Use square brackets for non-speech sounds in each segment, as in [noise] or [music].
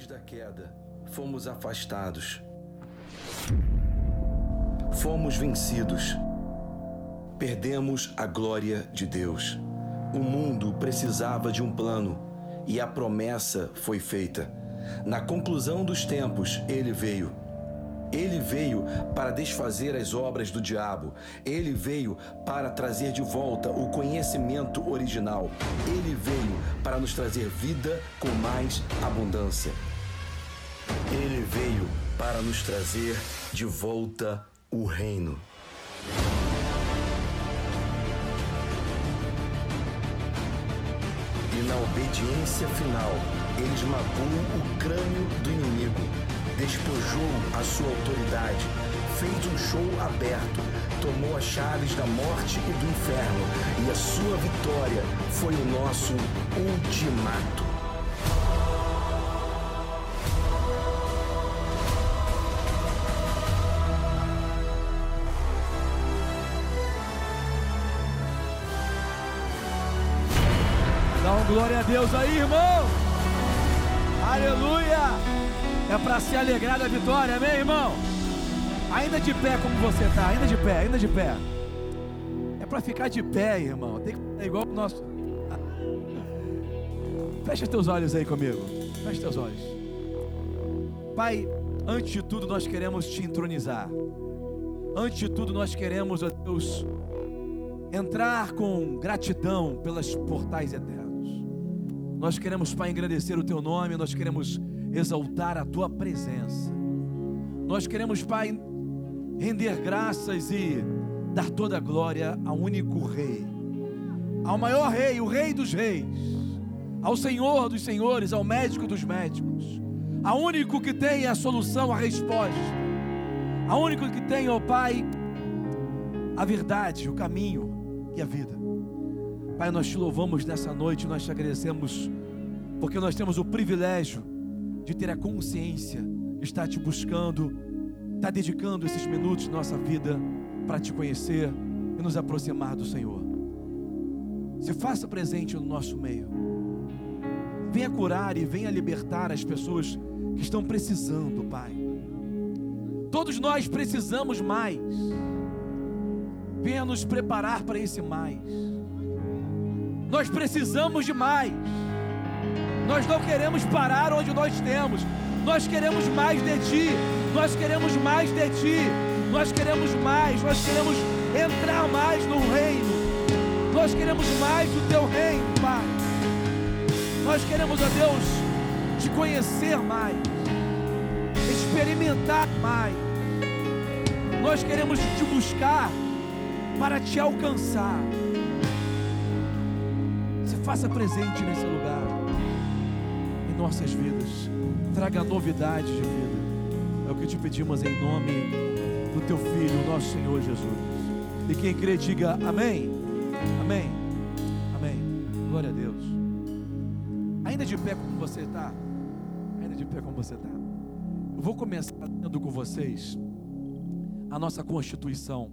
Depois da queda, fomos afastados. Fomos vencidos. Perdemos a glória de Deus. O mundo precisava de um plano e a promessa foi feita. Na conclusão dos tempos, ele veio. Ele veio para desfazer as obras do diabo. Ele veio para trazer de volta o conhecimento original. Ele veio para nos trazer vida com mais abundância. Ele veio para nos trazer de volta o reino. E na obediência final, ele esmagou o crânio do inimigo, despojou a sua autoridade, fez um show aberto, tomou as chaves da morte e do inferno, e a sua vitória foi o nosso ultimato. Glória a Deus aí, irmão. Aleluia. É para se alegrar da vitória, amém, irmão? Ainda de pé como você tá, ainda de pé, ainda de pé. É para ficar de pé, irmão. Tem que é igual o nosso. [laughs] Fecha teus olhos aí comigo. Fecha teus olhos. Pai, antes de tudo nós queremos te entronizar. Antes de tudo nós queremos, ó Deus, entrar com gratidão pelas portais eternos. Nós queremos, Pai, engrandecer o Teu nome, nós queremos exaltar a Tua presença. Nós queremos, Pai, render graças e dar toda a glória ao único Rei, ao maior Rei, o Rei dos Reis, ao Senhor dos Senhores, ao Médico dos Médicos, ao único que tem a solução, a resposta, ao único que tem, ó Pai, a verdade, o caminho e a vida. Pai, nós te louvamos nessa noite, nós te agradecemos, porque nós temos o privilégio de ter a consciência de estar te buscando, estar dedicando esses minutos de nossa vida para te conhecer e nos aproximar do Senhor. Se faça presente no nosso meio. Venha curar e venha libertar as pessoas que estão precisando, Pai. Todos nós precisamos mais. Venha nos preparar para esse mais. Nós precisamos de mais. Nós não queremos parar onde nós temos. Nós queremos mais de Ti. Nós queremos mais de Ti. Nós queremos mais. Nós queremos entrar mais no reino. Nós queremos mais do Teu reino, Pai. Nós queremos, ó Deus, te conhecer mais. Experimentar mais. Nós queremos te buscar para te alcançar. Se faça presente nesse lugar, nossas vidas. Traga novidades de vida. É o que te pedimos em nome do teu Filho, nosso Senhor Jesus. E quem crê, diga amém. Amém. Amém. Glória a Deus. Ainda de pé como você está. Ainda de pé como você está. Eu vou começar lendo com vocês a nossa Constituição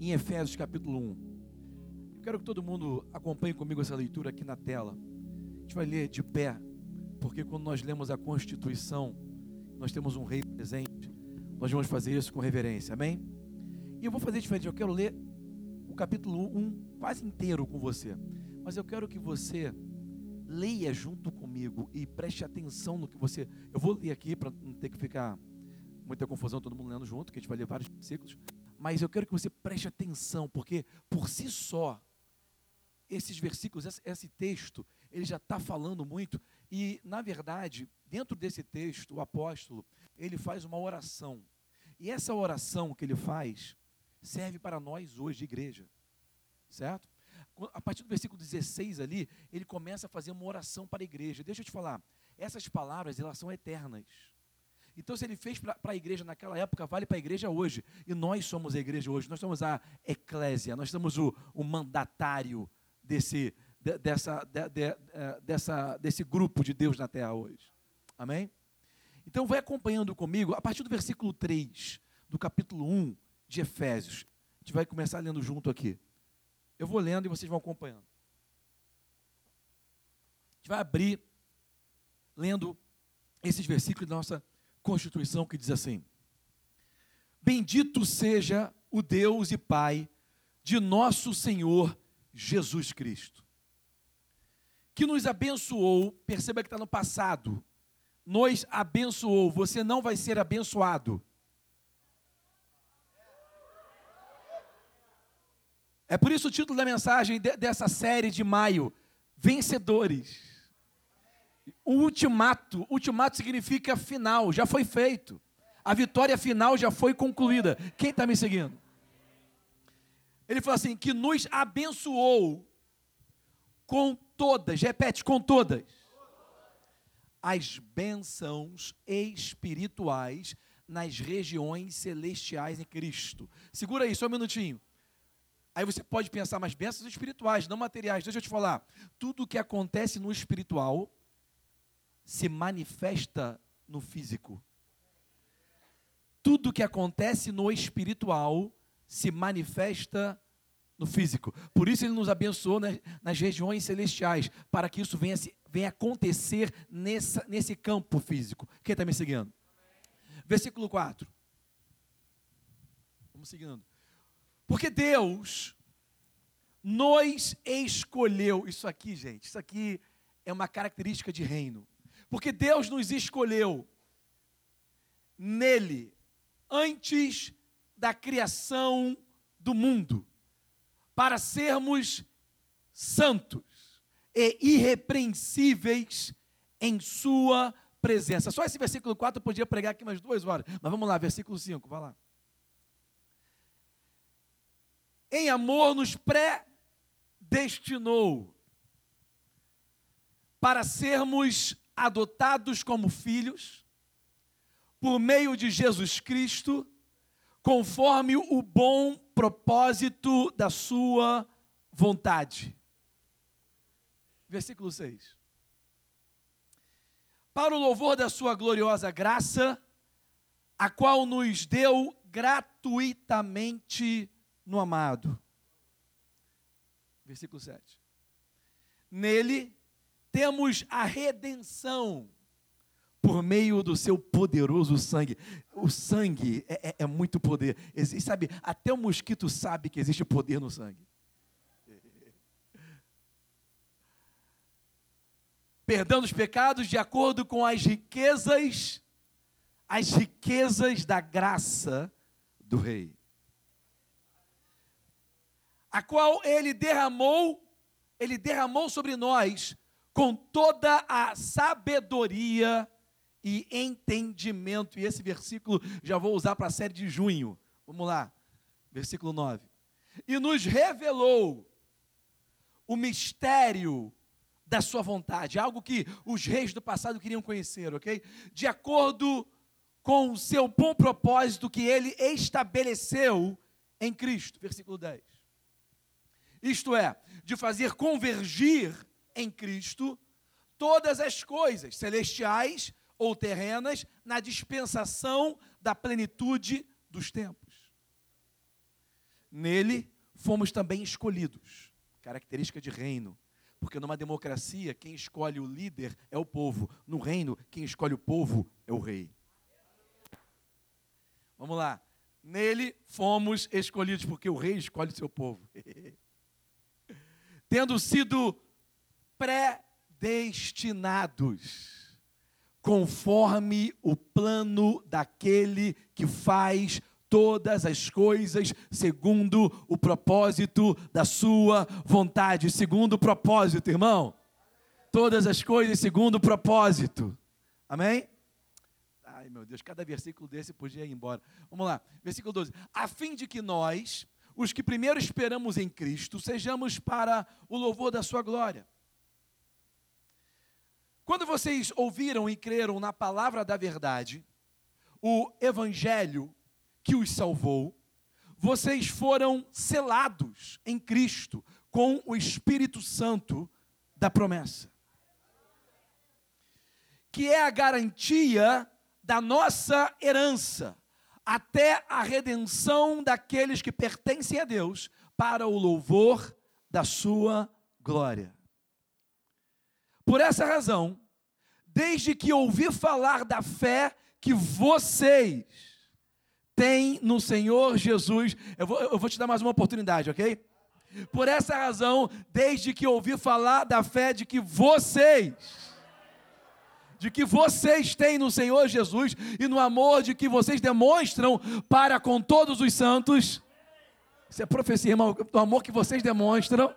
em Efésios capítulo 1. Eu quero que todo mundo acompanhe comigo essa leitura aqui na tela. A gente vai ler de pé, porque quando nós lemos a Constituição, nós temos um rei presente. Nós vamos fazer isso com reverência, amém? E eu vou fazer diferente, eu quero ler o capítulo 1 quase inteiro com você. Mas eu quero que você leia junto comigo e preste atenção no que você. Eu vou ler aqui para não ter que ficar muita confusão, todo mundo lendo junto, que a gente vai ler vários versículos. Mas eu quero que você preste atenção, porque por si só, esses versículos, esse texto, ele já está falando muito. E, na verdade, dentro desse texto, o apóstolo, ele faz uma oração. E essa oração que ele faz serve para nós hoje, igreja. Certo? A partir do versículo 16 ali, ele começa a fazer uma oração para a igreja. Deixa eu te falar, essas palavras, elas são eternas. Então, se ele fez para a igreja naquela época, vale para a igreja hoje. E nós somos a igreja hoje, nós somos a eclésia, nós somos o, o mandatário desse, de, dessa, de, de, dessa, desse grupo de Deus na terra hoje. Amém? Então, vai acompanhando comigo, a partir do versículo 3, do capítulo 1 de Efésios. A gente vai começar lendo junto aqui. Eu vou lendo e vocês vão acompanhando. A gente vai abrir lendo esses versículos da nossa Constituição que diz assim: Bendito seja o Deus e Pai de nosso Senhor Jesus Cristo, que nos abençoou, perceba que está no passado, nos abençoou, você não vai ser abençoado. É por isso o título da mensagem dessa série de maio: Vencedores. O ultimato, ultimato significa final, já foi feito. A vitória final já foi concluída. Quem está me seguindo? Ele falou assim: que nos abençoou com todas, repete, com todas, as bênçãos espirituais nas regiões celestiais em Cristo. Segura aí, só um minutinho. Aí você pode pensar, mas bênçãos espirituais, não materiais. Deixa eu te falar. Tudo o que acontece no espiritual se manifesta no físico. Tudo que acontece no espiritual se manifesta no físico. Por isso ele nos abençoou nas, nas regiões celestiais, para que isso venha, venha acontecer nessa, nesse campo físico. Quem está me seguindo? Versículo 4. Vamos seguindo. Porque Deus nos escolheu. Isso aqui, gente, isso aqui é uma característica de reino. Porque Deus nos escolheu nele antes da criação do mundo para sermos santos e irrepreensíveis em sua presença. Só esse versículo 4 eu podia pregar aqui mais duas horas. Mas vamos lá, versículo 5, vai lá. Em amor nos predestinou para sermos adotados como filhos, por meio de Jesus Cristo, conforme o bom propósito da Sua vontade. Versículo 6. Para o louvor da Sua gloriosa graça, a qual nos deu gratuitamente no amado. Versículo 7. Nele temos a redenção por meio do seu poderoso sangue. O sangue é, é, é muito poder. Existe, sabe, até o mosquito sabe que existe poder no sangue. [laughs] Perdão dos pecados de acordo com as riquezas, as riquezas da graça do Rei, a qual ele derramou, ele derramou sobre nós com toda a sabedoria e entendimento. E esse versículo já vou usar para a série de junho. Vamos lá, versículo 9. E nos revelou o mistério da sua vontade, algo que os reis do passado queriam conhecer, ok? De acordo com o seu bom propósito que ele estabeleceu em Cristo. Versículo 10. Isto é, de fazer convergir em Cristo todas as coisas, celestiais ou terrenas, na dispensação da plenitude dos tempos. Nele fomos também escolhidos, característica de reino. Porque numa democracia, quem escolhe o líder é o povo. No reino, quem escolhe o povo é o rei. Vamos lá. Nele fomos escolhidos, porque o rei escolhe o seu povo. [laughs] Tendo sido predestinados, conforme o plano daquele que faz todas as coisas segundo o propósito da sua vontade. Segundo o propósito, irmão. Todas as coisas segundo o propósito. Amém? Ai, meu Deus, cada versículo desse podia ir embora. Vamos lá, versículo 12. A fim de que nós, os que primeiro esperamos em Cristo, sejamos para o louvor da sua glória. Quando vocês ouviram e creram na palavra da verdade, o evangelho que os salvou, vocês foram selados em Cristo com o Espírito Santo da promessa, que é a garantia da nossa herança até a redenção daqueles que pertencem a Deus para o louvor da sua glória. Por essa razão, desde que ouvi falar da fé que vocês têm no Senhor Jesus. Eu vou, eu vou te dar mais uma oportunidade, ok? Por essa razão, desde que ouvi falar da fé de que vocês, de que vocês têm no Senhor Jesus e no amor de que vocês demonstram para com todos os santos, isso é profecia, irmão, do amor que vocês demonstram.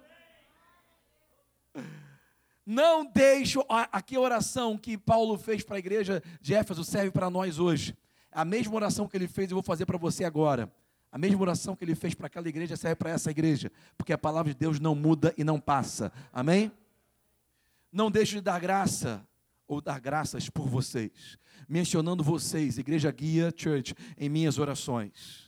Não deixo, aqui a oração que Paulo fez para a igreja de Éfeso serve para nós hoje. A mesma oração que ele fez, eu vou fazer para você agora. A mesma oração que ele fez para aquela igreja serve para essa igreja, porque a palavra de Deus não muda e não passa. Amém? Não deixe de dar graça ou dar graças por vocês, mencionando vocês, Igreja Guia Church, em minhas orações.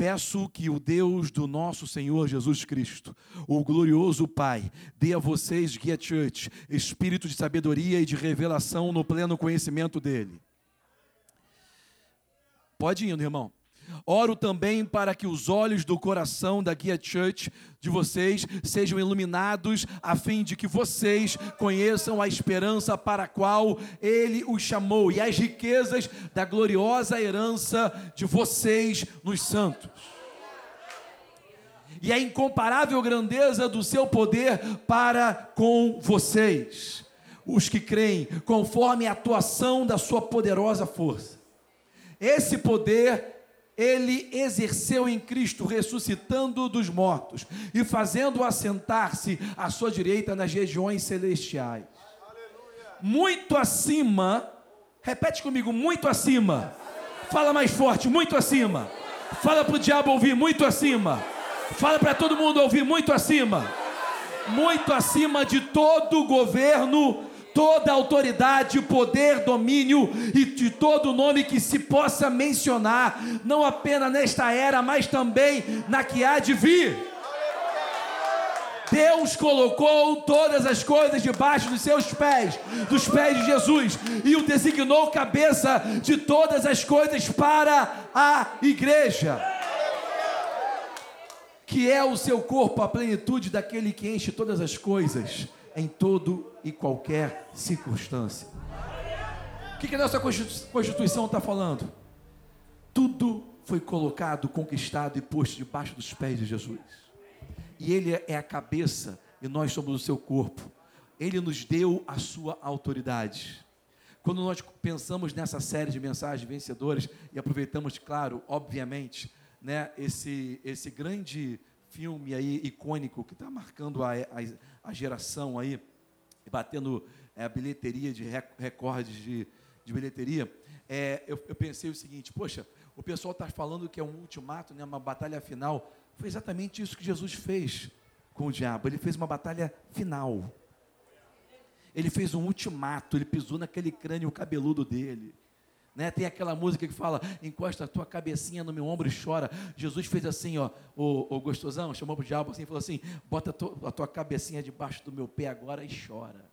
Peço que o Deus do nosso Senhor Jesus Cristo, o glorioso Pai, dê a vocês, Guia Church, espírito de sabedoria e de revelação no pleno conhecimento dEle. Pode ir, irmão. Oro também para que os olhos do coração da Guia Church de vocês sejam iluminados, a fim de que vocês conheçam a esperança para a qual Ele os chamou e as riquezas da gloriosa herança de vocês nos santos. E a incomparável grandeza do seu poder para com vocês, os que creem, conforme a atuação da sua poderosa força. Esse poder ele exerceu em Cristo, ressuscitando dos mortos e fazendo assentar-se à sua direita nas regiões celestiais. Muito acima, repete comigo, muito acima. Fala mais forte, muito acima. Fala para o diabo ouvir, muito acima. Fala para todo mundo ouvir, muito acima. Muito acima de todo governo toda autoridade, poder, domínio e de todo nome que se possa mencionar, não apenas nesta era, mas também na que há de vir. Deus colocou todas as coisas debaixo dos seus pés, dos pés de Jesus, e o designou cabeça de todas as coisas para a igreja, que é o seu corpo, a plenitude daquele que enche todas as coisas em todo e qualquer circunstância. O que, que a nossa Constituição está falando? Tudo foi colocado, conquistado e posto debaixo dos pés de Jesus. E Ele é a cabeça e nós somos o seu corpo. Ele nos deu a sua autoridade. Quando nós pensamos nessa série de mensagens vencedoras e aproveitamos, claro, obviamente, né, esse, esse grande filme aí icônico que está marcando a, a, a, geração aí, batendo é, a bilheteria de recordes de, de bilheteria, é, eu, eu, pensei o seguinte, poxa, o pessoal está falando que é um ultimato, né, uma batalha final. Foi exatamente isso que Jesus fez com o diabo. Ele fez uma batalha final. Ele fez um ultimato, ele pisou naquele crânio cabeludo dele. Né? Tem aquela música que fala: encosta a tua cabecinha no meu ombro e chora. Jesus fez assim, ó, o, o gostosão, chamou para o diabo assim, falou assim: bota a tua, a tua cabecinha debaixo do meu pé agora e chora.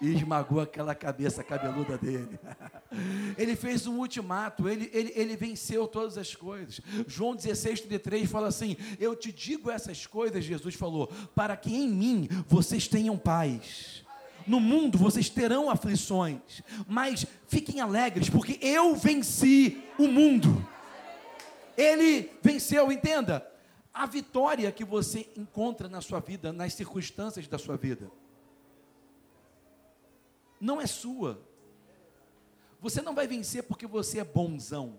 E esmagou aquela cabeça cabeluda dele. [laughs] ele fez um ultimato, ele, ele, ele venceu todas as coisas. João 16, 33 fala assim: Eu te digo essas coisas, Jesus falou, para que em mim vocês tenham paz. No mundo vocês terão aflições, mas fiquem alegres, porque eu venci o mundo. Ele venceu, entenda. A vitória que você encontra na sua vida, nas circunstâncias da sua vida, não é sua. Você não vai vencer porque você é bonzão.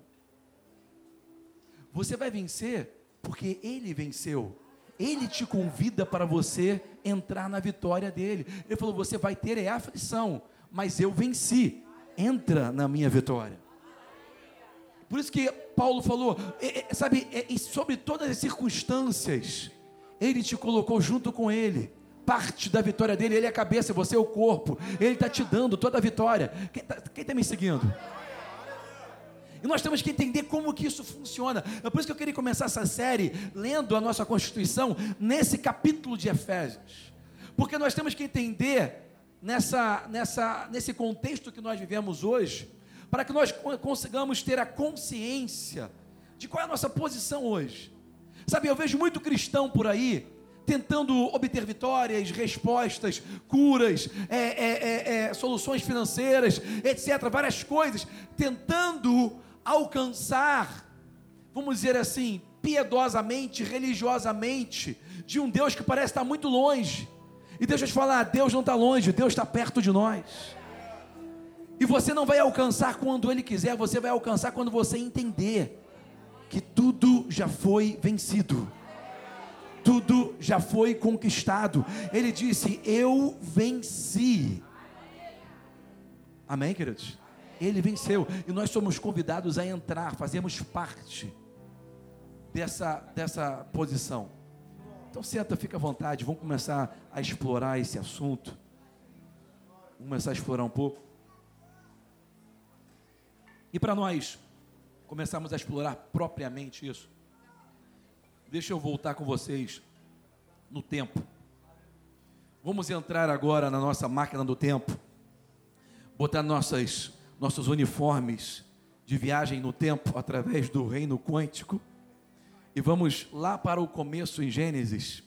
Você vai vencer porque ele venceu. Ele te convida para você entrar na vitória dele. Ele falou: Você vai ter é aflição, mas eu venci. Entra na minha vitória. Por isso que Paulo falou, é, é, sabe, é, sobre todas as circunstâncias, ele te colocou junto com ele. Parte da vitória dele, ele é a cabeça, você é o corpo. Ele está te dando toda a vitória. Quem está tá me seguindo? E nós temos que entender como que isso funciona. É por isso que eu queria começar essa série lendo a nossa Constituição nesse capítulo de Efésios. Porque nós temos que entender nessa, nessa, nesse contexto que nós vivemos hoje, para que nós consigamos ter a consciência de qual é a nossa posição hoje. Sabe, eu vejo muito cristão por aí tentando obter vitórias, respostas, curas, é, é, é, é, soluções financeiras, etc. Várias coisas, tentando alcançar, vamos dizer assim, piedosamente, religiosamente, de um Deus que parece estar muito longe. E deixa eu te falar, Deus não está longe, Deus está perto de nós. E você não vai alcançar quando Ele quiser, você vai alcançar quando você entender que tudo já foi vencido tudo já foi conquistado. Ele disse: Eu venci. Amém, queridos? Ele venceu. E nós somos convidados a entrar, fazemos parte dessa, dessa posição. Então senta, fica à vontade. Vamos começar a explorar esse assunto. Vamos começar a explorar um pouco. E para nós começarmos a explorar propriamente isso, Deixa eu voltar com vocês no tempo. Vamos entrar agora na nossa máquina do tempo, botar nossas, nossos uniformes de viagem no tempo através do reino quântico e vamos lá para o começo em Gênesis,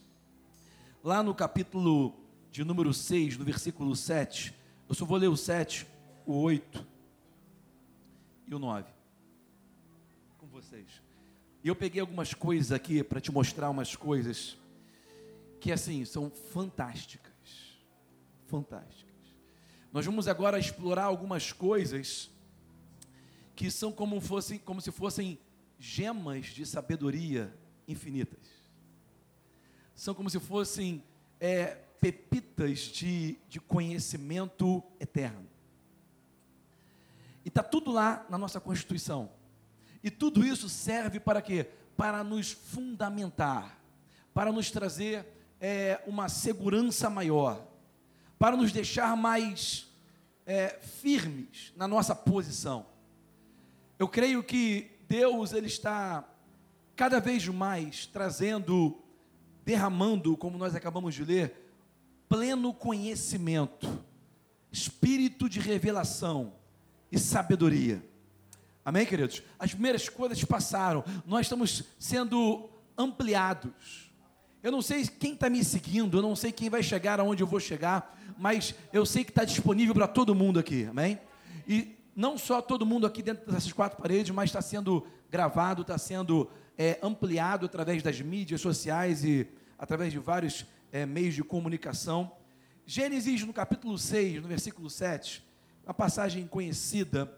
lá no capítulo de número 6, no versículo 7. Eu só vou ler o 7, o 8 e o 9 com vocês. E eu peguei algumas coisas aqui para te mostrar umas coisas que assim são fantásticas. Fantásticas. Nós vamos agora explorar algumas coisas que são como, fossem, como se fossem gemas de sabedoria infinitas. São como se fossem é, pepitas de, de conhecimento eterno. E está tudo lá na nossa Constituição. E tudo isso serve para quê? Para nos fundamentar, para nos trazer é, uma segurança maior, para nos deixar mais é, firmes na nossa posição. Eu creio que Deus ele está cada vez mais trazendo, derramando, como nós acabamos de ler, pleno conhecimento, espírito de revelação e sabedoria. Amém, queridos? As primeiras coisas passaram, nós estamos sendo ampliados. Eu não sei quem está me seguindo, eu não sei quem vai chegar aonde eu vou chegar, mas eu sei que está disponível para todo mundo aqui, amém? E não só todo mundo aqui dentro dessas quatro paredes, mas está sendo gravado, está sendo é, ampliado através das mídias sociais e através de vários é, meios de comunicação. Gênesis, no capítulo 6, no versículo 7, uma passagem conhecida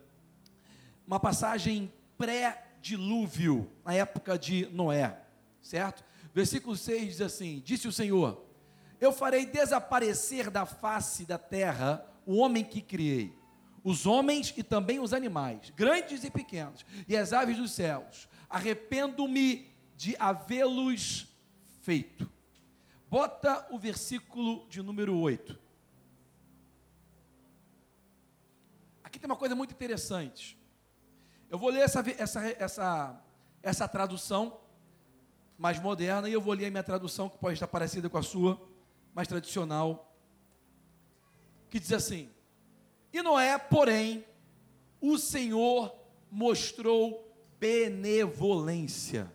uma passagem pré-dilúvio, na época de Noé, certo? Versículo 6 diz assim: Disse o Senhor: Eu farei desaparecer da face da terra o homem que criei, os homens e também os animais, grandes e pequenos, e as aves dos céus. Arrependo-me de havê-los feito. Bota o versículo de número 8. Aqui tem uma coisa muito interessante. Eu vou ler essa, essa, essa, essa tradução mais moderna e eu vou ler a minha tradução, que pode estar parecida com a sua, mais tradicional, que diz assim: E Noé, porém, o Senhor mostrou benevolência.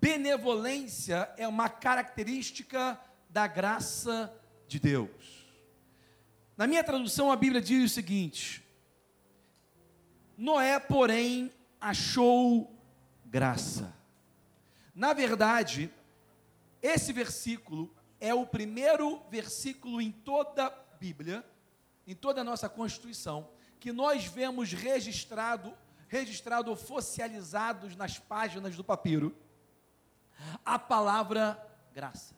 Benevolência é uma característica da graça de Deus. Na minha tradução, a Bíblia diz o seguinte: Noé, porém, achou graça. Na verdade, esse versículo é o primeiro versículo em toda a Bíblia, em toda a nossa Constituição, que nós vemos registrado, registrado oficializados nas páginas do papiro, a palavra graça.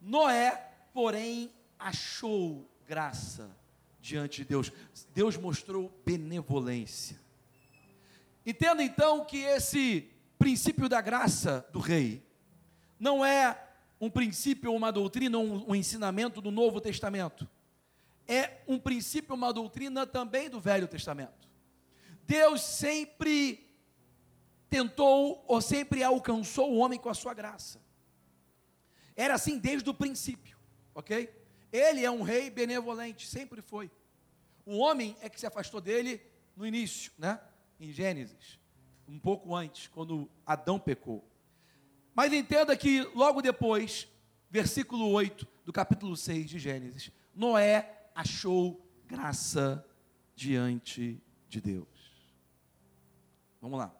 Noé, porém, achou graça diante de Deus. Deus mostrou benevolência. Entenda então que esse princípio da graça do rei não é um princípio uma doutrina, um, um ensinamento do Novo Testamento. É um princípio, uma doutrina também do Velho Testamento. Deus sempre tentou ou sempre alcançou o homem com a sua graça. Era assim desde o princípio, ok? Ele é um rei benevolente, sempre foi. O homem é que se afastou dele no início, né? Em Gênesis, um pouco antes, quando Adão pecou. Mas entenda que logo depois, versículo 8 do capítulo 6 de Gênesis, Noé achou graça diante de Deus. Vamos lá.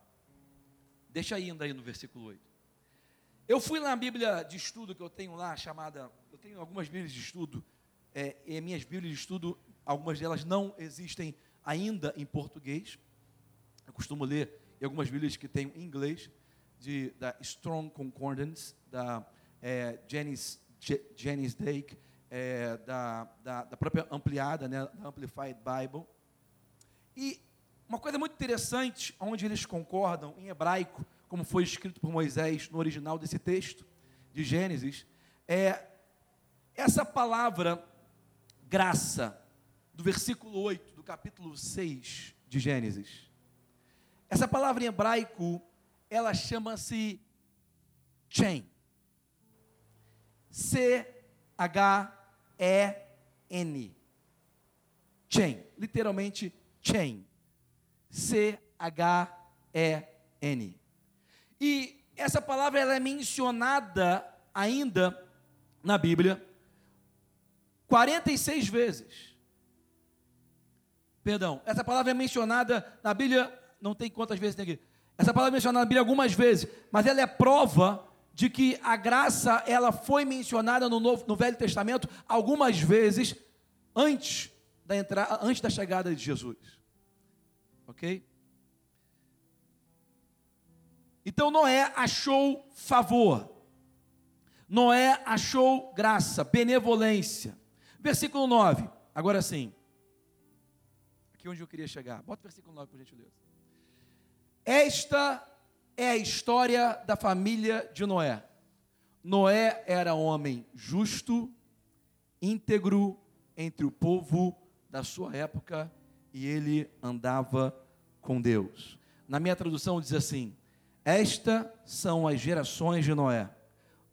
Deixa ainda aí no versículo 8. Eu fui na Bíblia de estudo que eu tenho lá, chamada. Eu tenho algumas Bíblias de estudo, é, e minhas Bíblias de estudo, algumas delas não existem ainda em português. Eu costumo ler em algumas Bíblias que tem em inglês, de, da Strong Concordance, da é, Janice, Janice Dake, é, da, da, da, própria ampliada, né, da Amplified Bible. E uma coisa muito interessante, onde eles concordam em hebraico, como foi escrito por Moisés no original desse texto de Gênesis, é essa palavra graça, do versículo 8 do capítulo 6 de Gênesis. Essa palavra em hebraico, ela chama-se chain. C-H-E-N. Chain. Literalmente chain. C-H-E-N. E essa palavra ela é mencionada ainda na Bíblia 46 vezes. Perdão, essa palavra é mencionada na Bíblia, não tem quantas vezes tem aqui. Essa palavra é mencionada na Bíblia algumas vezes, mas ela é prova de que a graça ela foi mencionada no, Novo, no Velho Testamento algumas vezes antes da entrada, antes da chegada de Jesus. OK? Então Noé achou favor. Noé achou graça, benevolência. Versículo 9. Agora sim. Aqui onde eu queria chegar. Bota o versículo 9, por gentileza. Esta é a história da família de Noé. Noé era homem justo, íntegro entre o povo da sua época e ele andava com Deus. Na minha tradução diz assim: Estas são as gerações de Noé.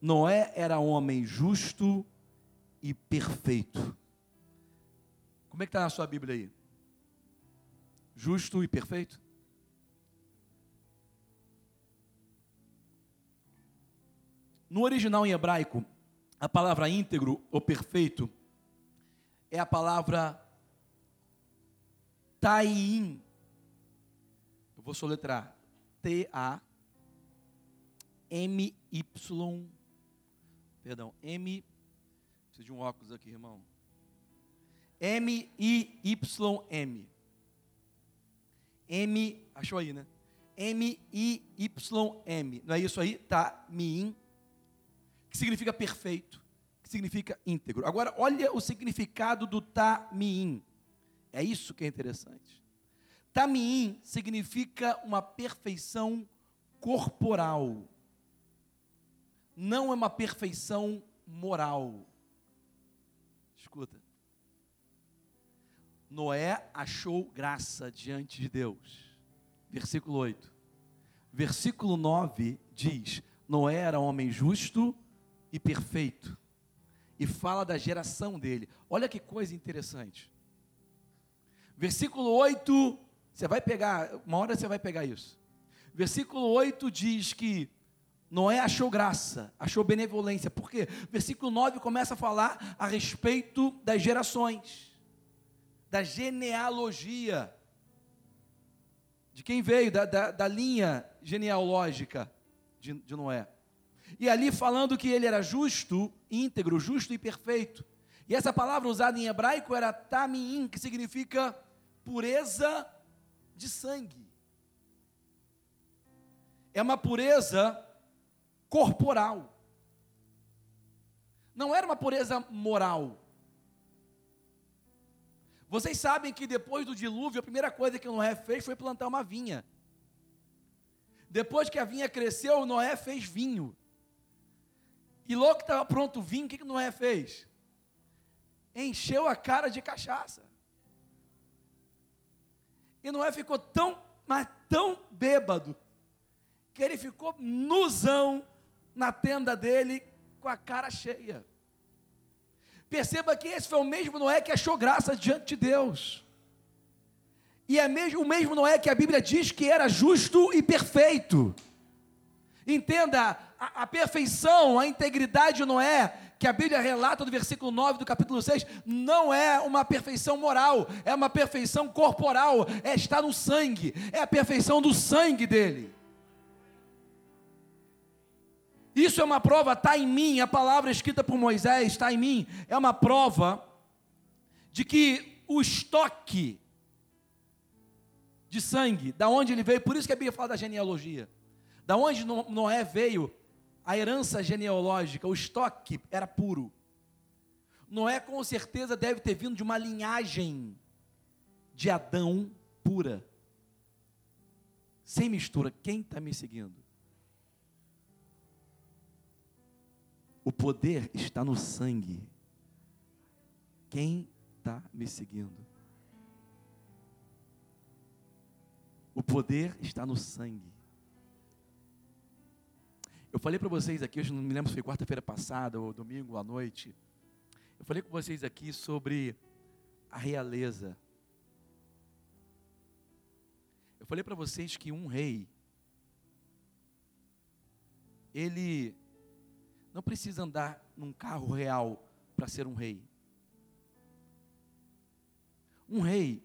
Noé era homem justo e perfeito. Como é que está na sua Bíblia aí? Justo e perfeito? No original em hebraico, a palavra íntegro ou perfeito é a palavra taim. Eu vou soletrar. T-A M-Y. Perdão, M. Preciso de um óculos aqui, irmão. M-I-Y-M. M, achou aí, né? M-I-Y-M. Não é isso aí? Tá, miim. Que significa perfeito. Que significa íntegro. Agora, olha o significado do tamiim. É isso que é interessante. Tamiim significa uma perfeição corporal não é uma perfeição moral. Escuta. Noé achou graça diante de Deus. Versículo 8. Versículo 9 diz: Noé era homem justo e perfeito. E fala da geração dele. Olha que coisa interessante. Versículo 8, você vai pegar, uma hora você vai pegar isso. Versículo 8 diz que Noé achou graça, achou benevolência. Por quê? Versículo 9 começa a falar a respeito das gerações, da genealogia, de quem veio, da, da, da linha genealógica de, de Noé. E ali falando que ele era justo, íntegro, justo e perfeito. E essa palavra usada em hebraico era tamim, que significa pureza de sangue. É uma pureza corporal. Não era uma pureza moral. Vocês sabem que depois do dilúvio, a primeira coisa que Noé fez foi plantar uma vinha. Depois que a vinha cresceu, Noé fez vinho. E logo que estava pronto o vinho, o que, que Noé fez? Encheu a cara de cachaça. E Noé ficou tão, mas tão bêbado, que ele ficou nuzão na tenda dele com a cara cheia. Perceba que esse foi o mesmo Noé que achou graça diante de Deus. E é mesmo, o mesmo Noé que a Bíblia diz que era justo e perfeito. Entenda, a, a perfeição, a integridade de Noé, que a Bíblia relata no versículo 9 do capítulo 6, não é uma perfeição moral, é uma perfeição corporal, é está no sangue, é a perfeição do sangue dele. Isso é uma prova, está em mim, a palavra escrita por Moisés está em mim, é uma prova de que o estoque de sangue, da onde ele veio, por isso que a Bíblia fala da genealogia, da onde Noé veio, a herança genealógica, o estoque era puro. Noé com certeza deve ter vindo de uma linhagem de Adão pura, sem mistura. Quem está me seguindo? O poder está no sangue. Quem está me seguindo? O poder está no sangue. Eu falei para vocês aqui, eu não me lembro se foi quarta-feira passada ou domingo à noite. Eu falei com vocês aqui sobre a realeza. Eu falei para vocês que um rei, ele não precisa andar num carro real para ser um rei. Um rei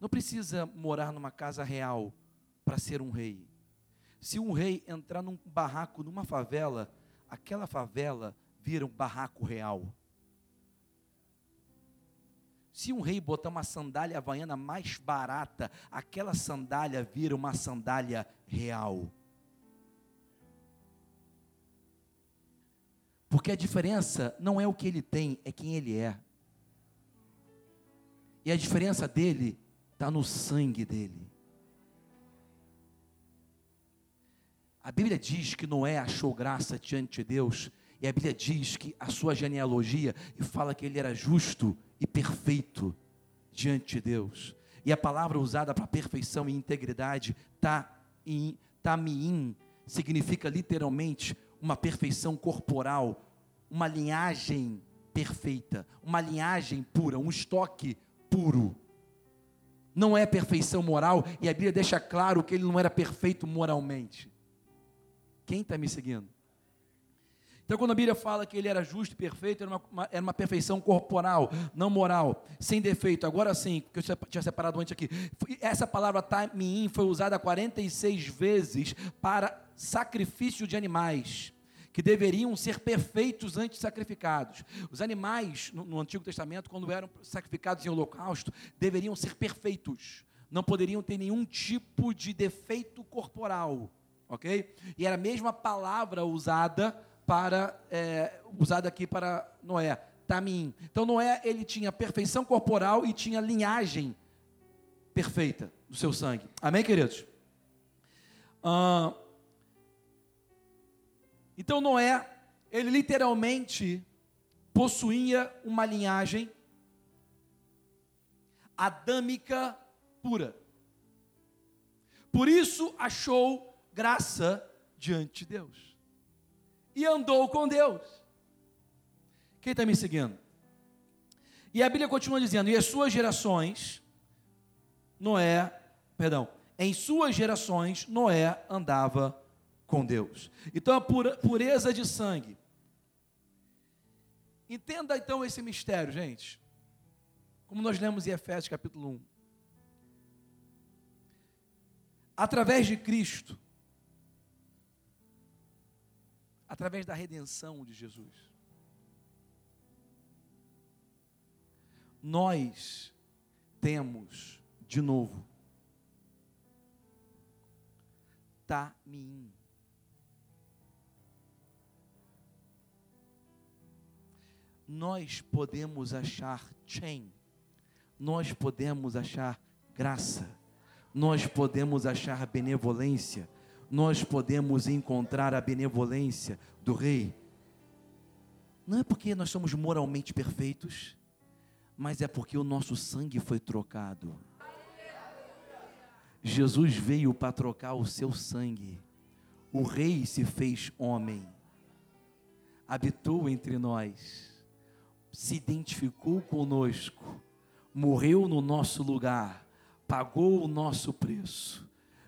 não precisa morar numa casa real para ser um rei. Se um rei entrar num barraco, numa favela, aquela favela vira um barraco real. Se um rei botar uma sandália havaiana mais barata, aquela sandália vira uma sandália real. Porque a diferença não é o que ele tem, é quem ele é. E a diferença dele está no sangue dele. A Bíblia diz que Noé achou graça diante de Deus, e a Bíblia diz que a sua genealogia e fala que ele era justo e perfeito diante de Deus. E a palavra usada para perfeição e integridade, ta'im, tamiim, significa literalmente uma perfeição corporal, uma linhagem perfeita, uma linhagem pura, um estoque puro não é perfeição moral, e a Bíblia deixa claro que ele não era perfeito moralmente. Quem está me seguindo? Então, quando a Bíblia fala que ele era justo e perfeito, era uma, uma, era uma perfeição corporal, não moral, sem defeito. Agora sim, que eu tinha separado antes aqui. Essa palavra tamim foi usada 46 vezes para sacrifício de animais que deveriam ser perfeitos antes sacrificados. Os animais, no, no, Antigo Testamento, quando eram sacrificados em holocausto, deveriam ser perfeitos. Não poderiam ter nenhum tipo de defeito corporal. Ok? E era a mesma palavra usada para é, usada aqui para Noé, Tamim. Então Noé ele tinha perfeição corporal e tinha linhagem perfeita do seu sangue. Amém, queridos? Então Noé, ele literalmente possuía uma linhagem adâmica pura. Por isso achou graça diante de Deus. E andou com Deus. Quem está me seguindo? E a Bíblia continua dizendo: e as suas gerações, Noé, perdão, em suas gerações, Noé andava com Deus. Então a pureza de sangue. Entenda então esse mistério, gente. Como nós lemos em Efésios capítulo 1. Através de Cristo, através da redenção de Jesus, nós temos de novo Tamim. nós podemos achar chain, nós podemos achar graça, nós podemos achar benevolência, nós podemos encontrar a benevolência do Rei. Não é porque nós somos moralmente perfeitos, mas é porque o nosso sangue foi trocado. Jesus veio para trocar o seu sangue. O Rei se fez homem, habitou entre nós se identificou conosco, morreu no nosso lugar, pagou o nosso preço,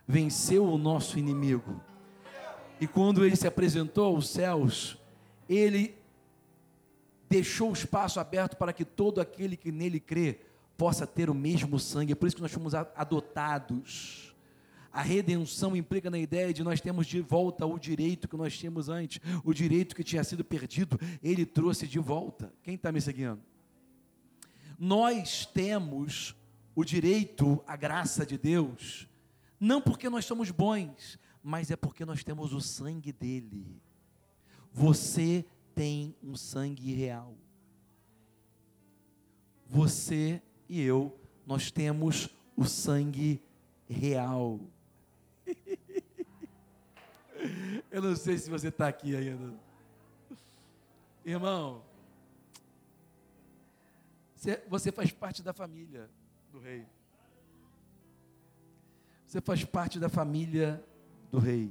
venceu o nosso inimigo, E quando ele se apresentou aos céus, ele deixou o espaço aberto para que todo aquele que nele crê possa ter o mesmo sangue. É por isso que nós fomos adotados. A redenção implica na ideia de nós temos de volta o direito que nós tínhamos antes, o direito que tinha sido perdido, ele trouxe de volta. Quem está me seguindo? Nós temos o direito à graça de Deus, não porque nós somos bons, mas é porque nós temos o sangue dele. Você tem um sangue real. Você e eu, nós temos o sangue real. [laughs] eu não sei se você está aqui ainda. Irmão, você faz parte da família do rei. Você faz parte da família do rei.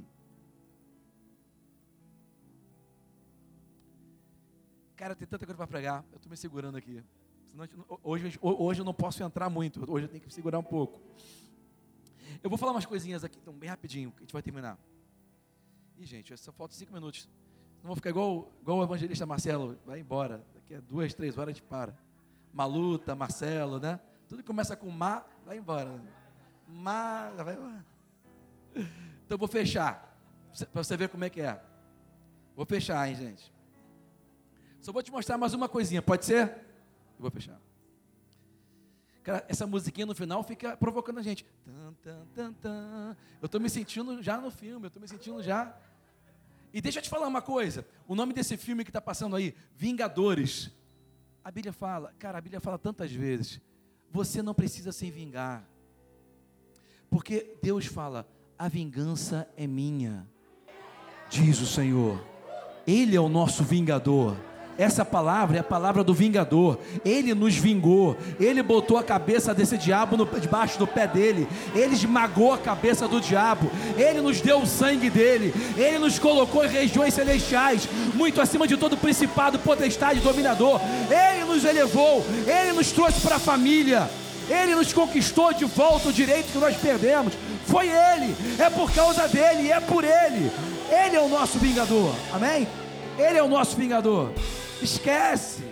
Cara, tem tanta coisa para pregar. Eu estou me segurando aqui. Hoje, hoje eu não posso entrar muito. Hoje eu tenho que segurar um pouco. Eu vou falar umas coisinhas aqui, então, bem rapidinho, que a gente vai terminar. Ih, gente, só falta cinco minutos. Não vou ficar igual, igual o evangelista Marcelo. Vai embora. Daqui a duas, três horas a gente para. Maluta, Marcelo, né? Tudo que começa com Ma, vai embora. Ma, vai embora. Então vou fechar. Para você ver como é que é. Vou fechar, hein, gente. Só vou te mostrar mais uma coisinha, pode ser? Eu vou fechar. Cara, essa musiquinha no final fica provocando a gente. Eu estou me sentindo já no filme, eu estou me sentindo já. E deixa eu te falar uma coisa. O nome desse filme que está passando aí, Vingadores. A Bíblia fala, cara, a Bíblia fala tantas vezes. Você não precisa se vingar. Porque Deus fala, a vingança é minha, diz o Senhor. Ele é o nosso vingador. Essa palavra é a palavra do vingador. Ele nos vingou. Ele botou a cabeça desse diabo no, debaixo do pé dele. Ele esmagou a cabeça do diabo. Ele nos deu o sangue dele. Ele nos colocou em regiões celestiais, muito acima de todo principado, potestade, dominador. Ele nos elevou. Ele nos trouxe para a família. Ele nos conquistou de volta o direito que nós perdemos. Foi Ele, é por causa dele, é por Ele. Ele é o nosso vingador, amém? Ele é o nosso vingador. Esquece.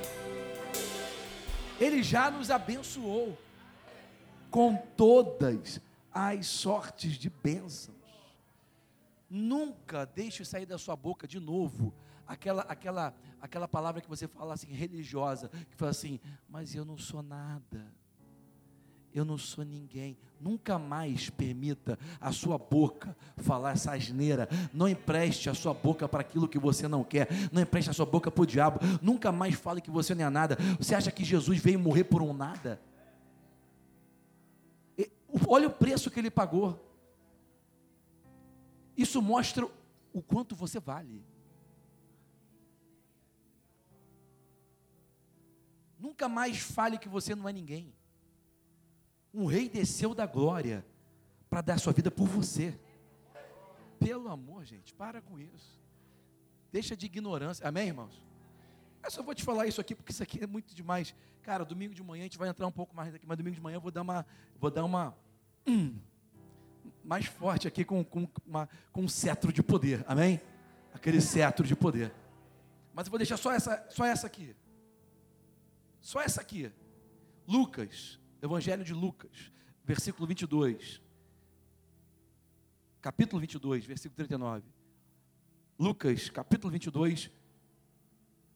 Ele já nos abençoou com todas as sortes de bênçãos. Nunca deixe sair da sua boca de novo aquela aquela aquela palavra que você fala assim religiosa, que fala assim: "Mas eu não sou nada" eu não sou ninguém. Nunca mais permita a sua boca falar essa asneira. Não empreste a sua boca para aquilo que você não quer. Não empreste a sua boca para o diabo. Nunca mais fale que você não é nada. Você acha que Jesus veio morrer por um nada? Olha o preço que ele pagou. Isso mostra o quanto você vale. Nunca mais fale que você não é ninguém. Um rei desceu da glória para dar sua vida por você. Pelo amor, gente, para com isso. Deixa de ignorância. Amém, irmãos? Eu só vou te falar isso aqui porque isso aqui é muito demais. Cara, domingo de manhã a gente vai entrar um pouco mais aqui, mas domingo de manhã eu vou dar uma, vou dar uma hum, mais forte aqui com, com, uma, com um cetro de poder. Amém? Aquele cetro de poder. Mas eu vou deixar só essa, só essa aqui. Só essa aqui. Lucas Evangelho de Lucas, versículo 22. Capítulo 22, versículo 39. Lucas, capítulo 22,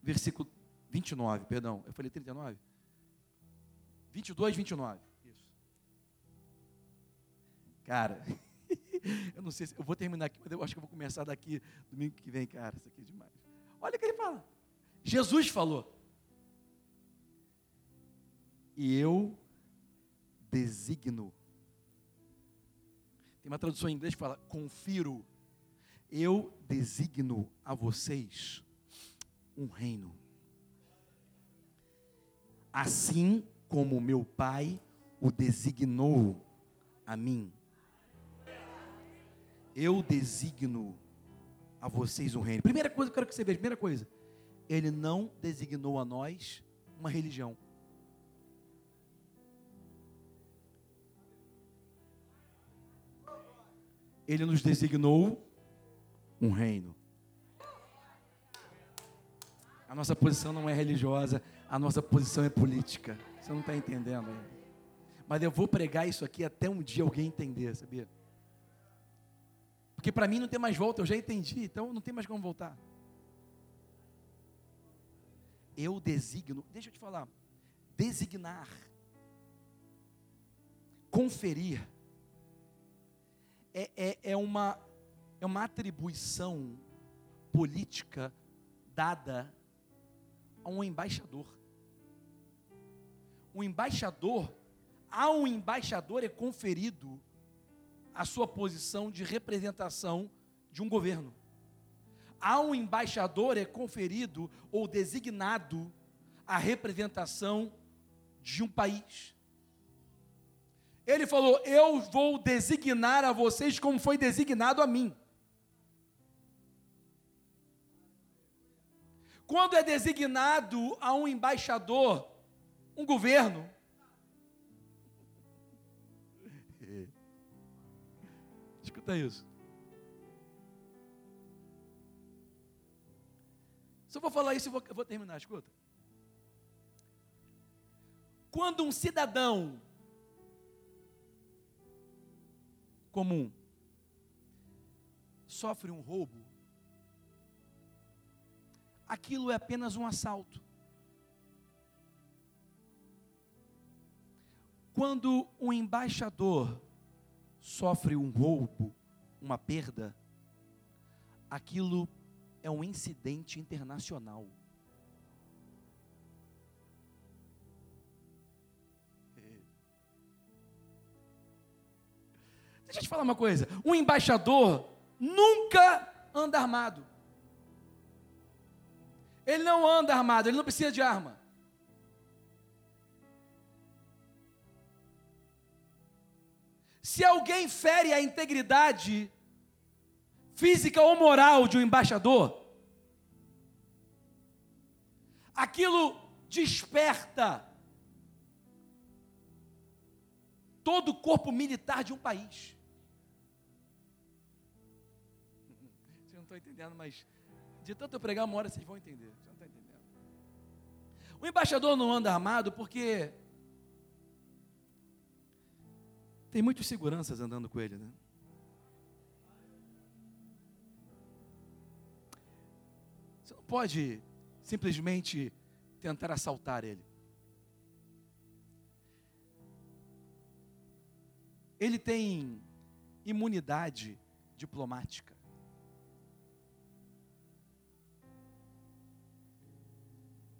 versículo 29, perdão. Eu falei 39? 22, 29. Isso. Cara, [laughs] eu não sei se eu vou terminar aqui, mas eu acho que eu vou começar daqui domingo que vem, cara. Isso aqui é demais. Olha o que ele fala. Jesus falou. E eu designo. Tem uma tradução em inglês que fala: confiro. Eu designo a vocês um reino. Assim como meu Pai o designou a mim. Eu designo a vocês um reino. Primeira coisa que eu quero que você veja, primeira coisa, ele não designou a nós uma religião. Ele nos designou um reino. A nossa posição não é religiosa, a nossa posição é política. Você não está entendendo. Mas eu vou pregar isso aqui até um dia alguém entender, sabia? Porque para mim não tem mais volta, eu já entendi, então não tem mais como voltar. Eu designo, deixa eu te falar, designar, conferir, é, é, é, uma, é uma atribuição política dada a um embaixador. O embaixador, ao embaixador é conferido a sua posição de representação de um governo. Ao embaixador é conferido ou designado a representação de um país. Ele falou: Eu vou designar a vocês como foi designado a mim. Quando é designado a um embaixador, um governo, [laughs] escuta isso. Se eu vou falar isso, eu vou, eu vou terminar, escuta. Quando um cidadão comum sofre um roubo, aquilo é apenas um assalto. Quando um embaixador sofre um roubo, uma perda, aquilo é um incidente internacional. Deixa eu te falar uma coisa: um embaixador nunca anda armado. Ele não anda armado, ele não precisa de arma. Se alguém fere a integridade física ou moral de um embaixador, aquilo desperta todo o corpo militar de um país. Estão entendendo, mas de tanto eu pregar uma hora vocês vão entender. Vocês não entendendo. O embaixador não anda armado porque tem muitos seguranças andando com ele, né? Você não pode simplesmente tentar assaltar ele. Ele tem imunidade diplomática.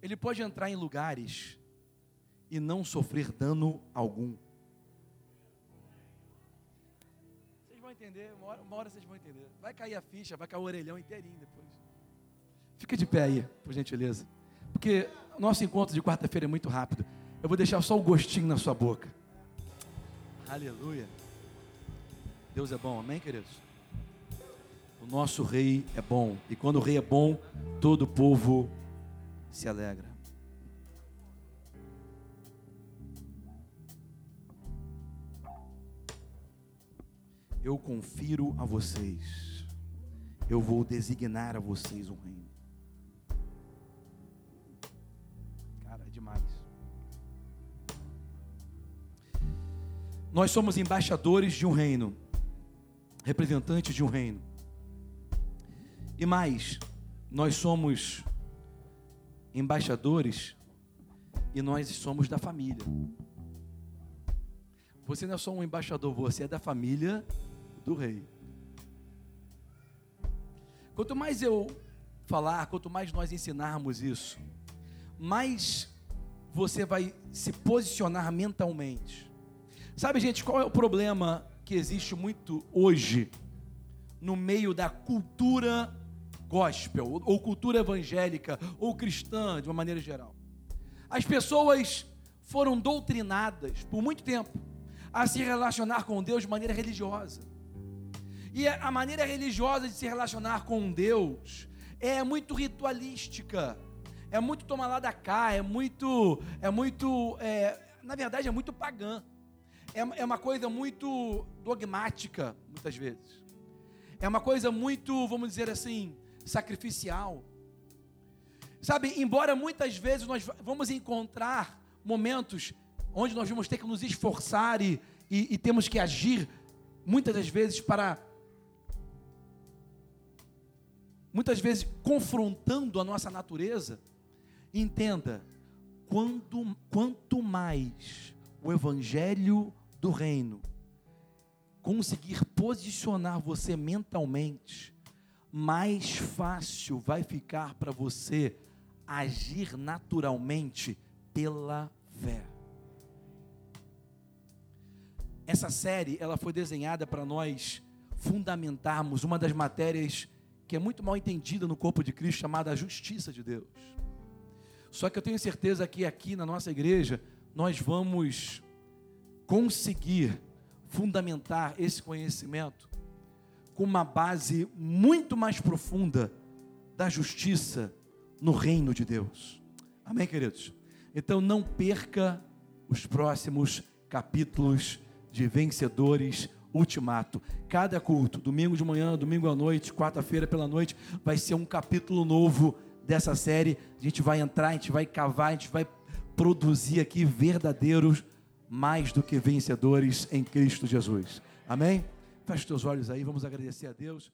Ele pode entrar em lugares e não sofrer dano algum. Vocês vão entender, uma hora, uma hora vocês vão entender. Vai cair a ficha, vai cair o orelhão inteirinho depois. Fica de pé aí, por gentileza. Porque nosso encontro de quarta-feira é muito rápido. Eu vou deixar só o gostinho na sua boca. Aleluia. Deus é bom, amém, queridos? O nosso rei é bom. E quando o rei é bom, todo o povo se alegra. Eu confiro a vocês, eu vou designar a vocês um reino. Cara, é demais. Nós somos embaixadores de um reino, representantes de um reino. E mais, nós somos embaixadores e nós somos da família. Você não é só um embaixador, você é da família do rei. Quanto mais eu falar, quanto mais nós ensinarmos isso, mais você vai se posicionar mentalmente. Sabe, gente, qual é o problema que existe muito hoje no meio da cultura gospel, ou cultura evangélica, ou cristã, de uma maneira geral. As pessoas foram doutrinadas por muito tempo a se relacionar com Deus de maneira religiosa. E a maneira religiosa de se relacionar com Deus é muito ritualística, é muito tomar lá da cá, é muito, é muito, é, na verdade é muito pagã, é, é uma coisa muito dogmática, muitas vezes é uma coisa muito, vamos dizer assim, sacrificial. Sabe, embora muitas vezes nós vamos encontrar momentos onde nós vamos ter que nos esforçar e, e, e temos que agir, muitas das vezes para. Muitas vezes confrontando a nossa natureza, entenda, quando, quanto mais o Evangelho do Reino conseguir posicionar você mentalmente, mais fácil vai ficar para você agir naturalmente pela fé. Essa série, ela foi desenhada para nós fundamentarmos uma das matérias que é muito mal entendida no corpo de Cristo, chamada a justiça de Deus. Só que eu tenho certeza que aqui na nossa igreja nós vamos conseguir fundamentar esse conhecimento com uma base muito mais profunda da justiça no reino de Deus. Amém, queridos? Então não perca os próximos capítulos de Vencedores Ultimato. Cada culto, domingo de manhã, domingo à noite, quarta-feira pela noite, vai ser um capítulo novo dessa série. A gente vai entrar, a gente vai cavar, a gente vai produzir aqui verdadeiros mais do que vencedores em Cristo Jesus. Amém? Feche teus olhos aí, vamos agradecer a Deus.